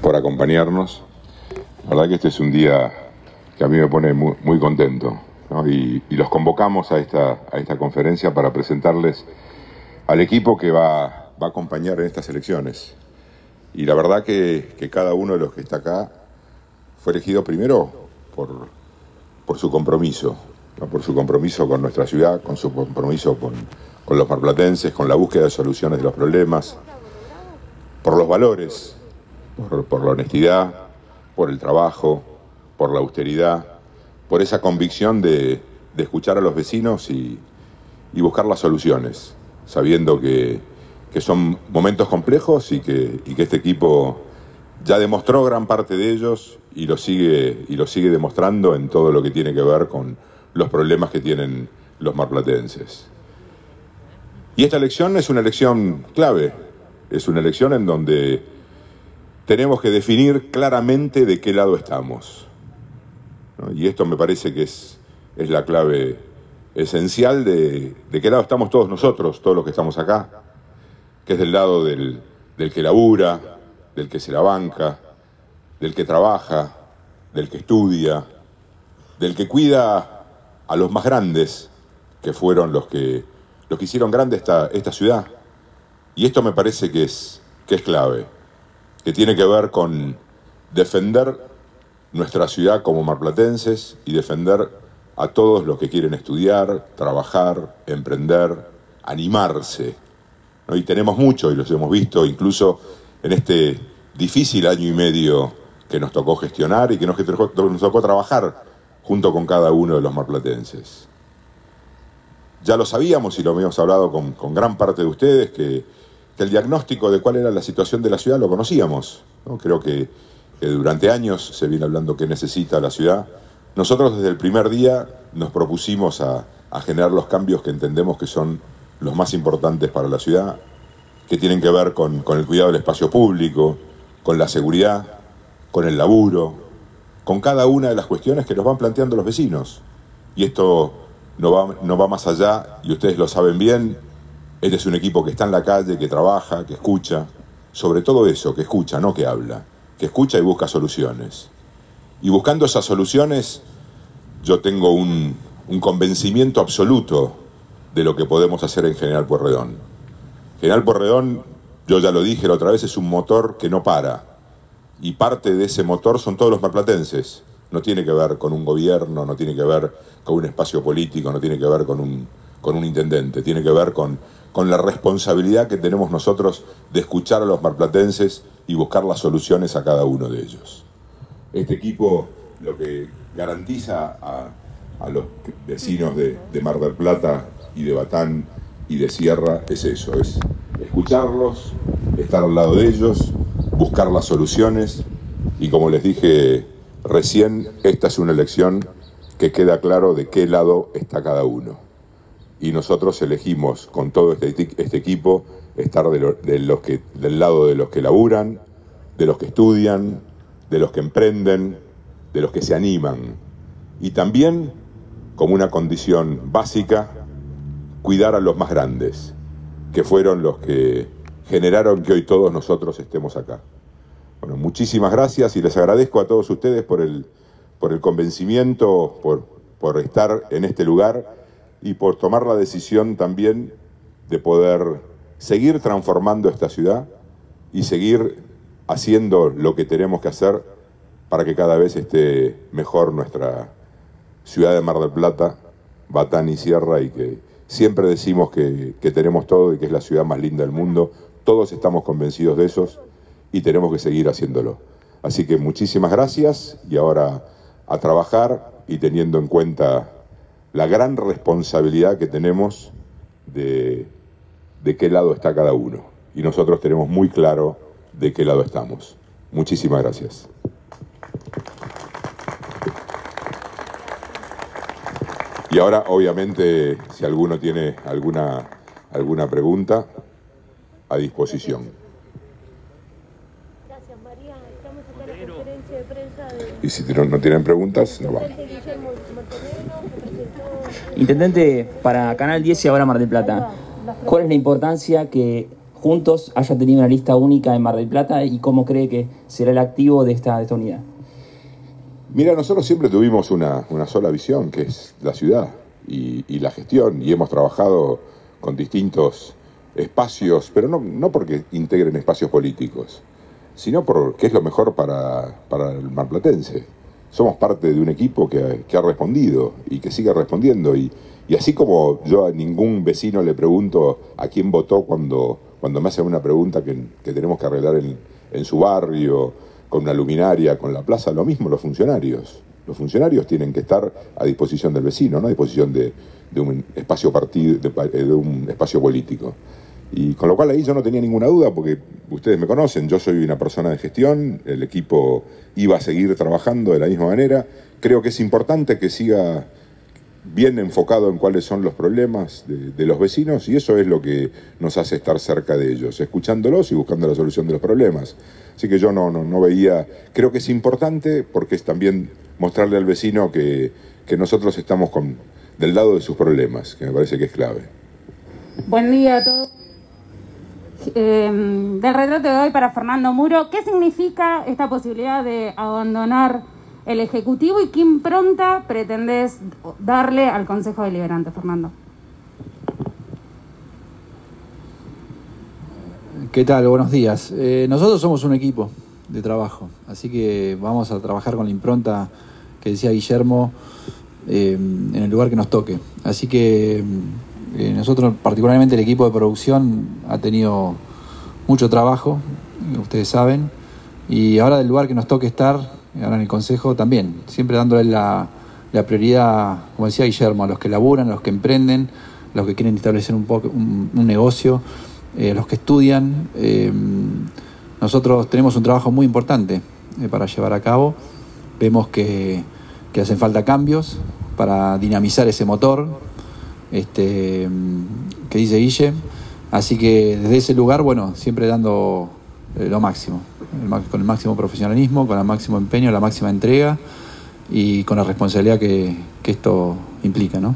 por acompañarnos. La verdad que este es un día que a mí me pone muy, contento. Y, los convocamos a esta, a esta conferencia para presentarles al equipo que va, va a acompañar en estas elecciones. Y la verdad que, cada uno de los que está acá fue elegido primero por, por su compromiso, por su compromiso con nuestra ciudad, con su compromiso con, con los marplatenses, con la búsqueda de soluciones de los problemas, por los valores, por, la honestidad, por el trabajo, por la austeridad, por esa convicción de, escuchar a los vecinos y, buscar las soluciones, sabiendo que, son momentos complejos y que, que, este equipo ya demostró gran parte de ellos y lo, sigue, y lo sigue demostrando en todo lo que tiene que ver con los problemas que tienen los marplatenses. Y esta elección es una elección clave, es una elección en donde tenemos que definir claramente de qué lado estamos. Y esto me parece que es, es la clave esencial de, de, qué lado estamos todos nosotros, todos los que estamos acá, que es del lado del, del que labura, del que se la banca, del que trabaja, del que estudia, del que cuida a los más grandes, que fueron los que lo que hicieron grande esta, esta ciudad. Y esto me parece que es, que es clave, que tiene que ver con defender nuestra ciudad como marplatenses y defender a todos los que quieren estudiar, trabajar, emprender, animarse. Y tenemos mucho, y los hemos visto incluso en este difícil año y medio que nos tocó gestionar y que nos, nos tocó trabajar junto con cada uno de los marplatenses ya lo sabíamos y lo habíamos hablado con, gran parte de ustedes, que, el diagnóstico de cuál era la situación de la ciudad lo conocíamos. Creo que, durante años se viene hablando qué necesita la ciudad. Nosotros desde el primer día nos propusimos a, generar los cambios que entendemos que son los más importantes para la ciudad, que tienen que ver con, el cuidado del espacio público, con la seguridad, con el laburo, con cada una de las cuestiones que nos van planteando los vecinos. Y esto no va más allá, y ustedes lo saben bien, este es un equipo que está en la calle, que trabaja, que escucha, sobre todo eso, que escucha, no que habla, que escucha y busca soluciones. Y buscando esas soluciones, yo tengo un, un convencimiento absoluto de lo que podemos hacer en General Porredón. General Porredón, yo ya lo dije la otra vez, es un motor que no para. Y parte de ese motor son todos los marplatenses no tiene que ver con un gobierno, no tiene que ver con un espacio político, no tiene que ver con un, con un intendente, tiene que ver con, con la responsabilidad que tenemos nosotros de escuchar a los marplatenses y buscar las soluciones a cada uno de ellos. Este equipo lo que garantiza a, a los vecinos de, de Mar del Plata y de Batán y de Sierra es eso, es escucharlos, estar al lado de ellos, buscar las soluciones y como les dije Recién esta es una elección que queda claro de qué lado está cada uno. Y nosotros elegimos con todo este, este equipo estar de, los que, del lado de los que laburan, de los que estudian, de los que emprenden, de los que se animan. Y también, como una condición básica, cuidar a los más grandes, que fueron los que generaron que hoy todos nosotros estemos acá. Bueno, muchísimas gracias y les agradezco a todos ustedes por el, por el convencimiento, por, por estar en este lugar y por tomar la decisión también de poder seguir transformando esta ciudad y seguir haciendo lo que tenemos que hacer para que cada vez esté mejor nuestra ciudad de Mar del Plata, Batán y Sierra y que siempre decimos que, que tenemos todo y que es la ciudad más linda del mundo. Todos estamos convencidos de eso y tenemos que seguir haciéndolo. Así que muchísimas gracias y ahora a trabajar y teniendo en cuenta la gran responsabilidad que tenemos de, de qué lado está cada uno. Y nosotros tenemos muy claro de qué lado estamos. Muchísimas gracias. Y ahora, obviamente, si alguno tiene alguna, alguna pregunta, a disposición. Y si no tienen preguntas, no vamos. Intendente, para Canal 10 y ahora Mar del Plata, ¿cuál es la importancia que Juntos haya tenido una lista única en Mar del Plata y cómo cree que será el activo de esta, de esta unidad. Mira, nosotros siempre tuvimos una, sola visión, que es la ciudad y, la gestión, y hemos trabajado con distintos espacios, pero no, no porque integren espacios políticos, sino porque es lo mejor para, para el marplatense. Somos parte de un equipo que, ha respondido y que sigue respondiendo. Y, así como yo a ningún vecino le pregunto a quién votó cuando, cuando me hacen una pregunta que, tenemos que arreglar en, en su barrio, con una luminaria, con la plaza, lo mismo los funcionarios. Los funcionarios tienen que estar a disposición del vecino, no a disposición de, un espacio partido, de, un espacio político. Y con lo cual ahí yo no tenía ninguna duda, porque ustedes me conocen, yo soy una persona de gestión, el equipo iba a seguir trabajando de la misma manera. Creo que es importante que siga bien enfocado en cuáles son los problemas de, los vecinos y eso es lo que nos hace estar cerca de ellos, escuchándolos y buscando la solución de los problemas. Así que yo no, no, veía, creo que es importante porque es también mostrarle al vecino que, nosotros estamos con, del lado de sus problemas, que me parece que es clave. Buen día a todos. Em, del retrato de hoy para Fernando Muro, ¿qué significa esta posibilidad de abandonar el Ejecutivo y qué impronta pretendés darle al Consejo Deliberante, Fernando? ¿Qué tal? Buenos días. Eh, nosotros somos un equipo de trabajo, así que vamos a trabajar con la impronta que decía Guillermo em, en el lugar que nos toque. Así que eh, nosotros, particularmente el equipo de producción, ha tenido mucho trabajo, ustedes saben, y ahora del lugar que nos toque estar, ahora en el Consejo también, siempre dándole la, prioridad, como decía Guillermo, a los que laburan, a los que emprenden, a los que quieren establecer un, poco, un, negocio, eh, a los que estudian. Eh, nosotros tenemos un trabajo muy importante para llevar a cabo. Vemos que, que hacen falta cambios para dinamizar ese motor, este, que dice Guille. Así que desde ese lugar, bueno, siempre dando eh, lo máximo, con el máximo profesionalismo, con el máximo empeño, la máxima entrega y con la responsabilidad que, que esto implica, ¿no?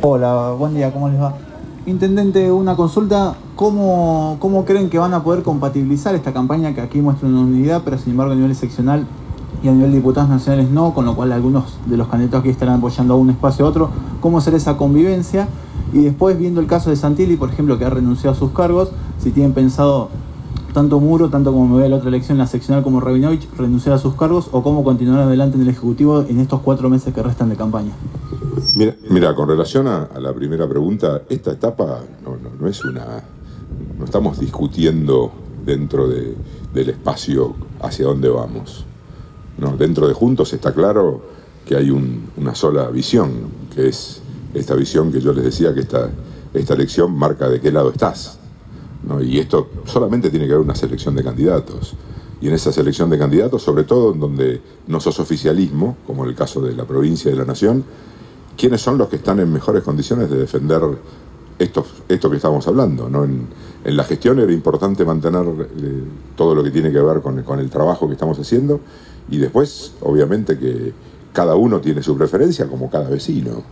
Hola, buen día, ¿cómo les va? Intendente, una consulta. ¿Cómo, ¿Cómo creen que van a poder compatibilizar esta campaña que aquí muestra una unidad, pero sin embargo a nivel seccional y a nivel de diputados nacionales no, con lo cual algunos de los candidatos aquí estarán apoyando a un espacio a otro? ¿Cómo será esa convivencia? Y después, viendo el caso de Santilli, por ejemplo, que ha renunciado a sus cargos, si tienen pensado tanto Muro, tanto como me ve la otra elección, la seccional como Rabinovich, renunciar a sus cargos o cómo continuar adelante en el Ejecutivo en estos cuatro meses que restan de campaña. Mira, mira con relación a, la primera pregunta, esta etapa no, es una... No estamos discutiendo dentro del espacio hacia dónde vamos. No, dentro de Juntos está claro que hay una sola visión, que es esta visión que yo les decía que esta, esta elección marca de qué lado estás. Y esto solamente tiene que haber una selección de candidatos. Y en esa selección de candidatos, sobre todo en donde no sos oficialismo, como en el caso de la provincia y de la nación, ¿quiénes son los que están en mejores condiciones de defender esto, esto que estamos hablando? ¿no? En, la gestión era importante mantener eh, todo lo que tiene que ver con, el trabajo que estamos haciendo y después, obviamente, que cada uno tiene su preferencia, como cada vecino.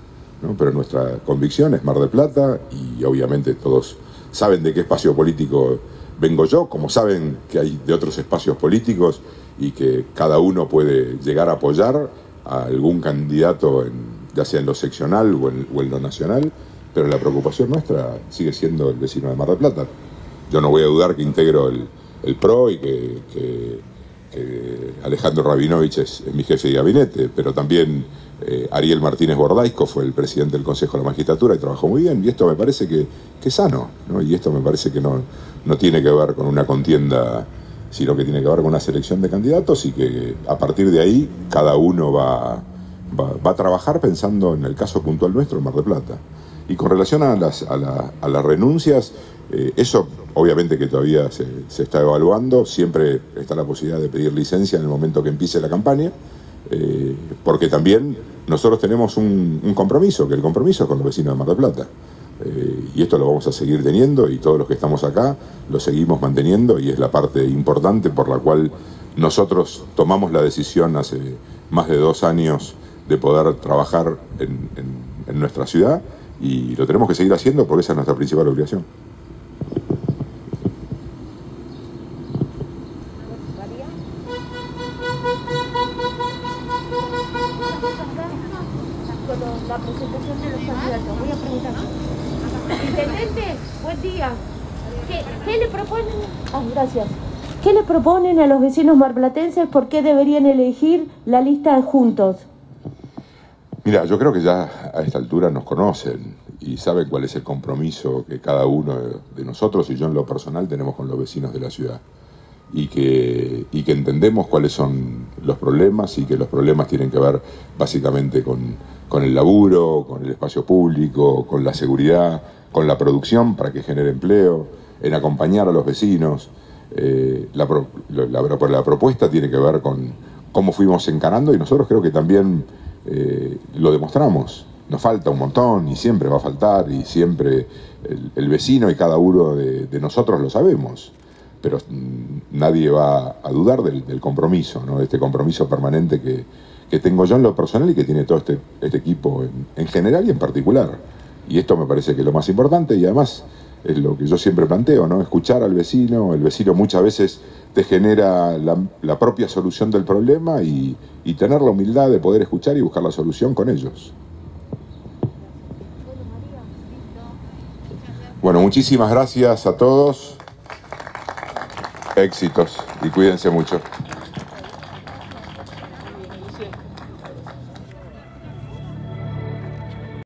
Pero nuestra convicción es Mar del Plata y obviamente todos saben de qué espacio político vengo yo, como saben que hay de otros espacios políticos y que cada uno puede llegar a apoyar a algún candidato, en, ya sea en lo seccional o en, lo nacional, pero la preocupación nuestra sigue siendo el vecino de Mar del Plata. Yo no voy a dudar que integro el, PRO y que, Alejandro Rabinovich es mi jefe de gabinete, pero también eh, Ariel Martínez Bordaisco fue el presidente del Consejo de la Magistratura y trabajó muy bien, y esto me parece que, es sano, y esto me parece que no, no tiene que ver con una contienda, sino que tiene que ver con una selección de candidatos y que a partir de ahí cada uno va, va, a trabajar pensando en el caso puntual nuestro, en Mar del Plata. Y con relación a las, a, las renuncias, eh, eso obviamente que todavía se, se está evaluando, siempre está la posibilidad de pedir licencia en el momento que empiece la campaña. Eh, porque también nosotros tenemos un, compromiso, que el compromiso es con los vecinos de Mar del Plata. Eh, y esto lo vamos a seguir teniendo y todos los que estamos acá lo seguimos manteniendo y es la parte importante por la cual nosotros tomamos la decisión hace más de dos años de poder trabajar en, en nuestra ciudad y lo tenemos que seguir haciendo porque esa es nuestra principal obligación. Ah. ¿Qué le proponen a los vecinos marplatenses por qué deberían elegir la lista de juntos? Mira, yo creo que ya a esta altura nos conocen y saben cuál es el compromiso que cada uno de nosotros y yo en lo personal tenemos con los vecinos de la ciudad. Y que, y que entendemos cuáles son los problemas y que los problemas tienen que ver básicamente con, con el laburo, con el espacio público, con la seguridad, con la producción para que genere empleo, en acompañar a los vecinos. Eh, la, la, la, propuesta tiene que ver con cómo fuimos encarando y nosotros creo que también eh, lo demostramos. Nos falta un montón y siempre va a faltar y siempre el, vecino y cada uno de, nosotros lo sabemos, pero nadie va a dudar del, compromiso, ¿no? este compromiso permanente que, que tengo yo en lo personal y que tiene todo este, este equipo en, en, general y en particular. Y esto me parece que es lo más importante y además es lo que yo siempre planteo, ¿no? Escuchar al vecino, el vecino muchas veces te genera la, propia solución del problema y, y tener la humildad de poder escuchar y buscar la solución con ellos. Bueno, muchísimas gracias a todos. Éxitos y cuídense mucho.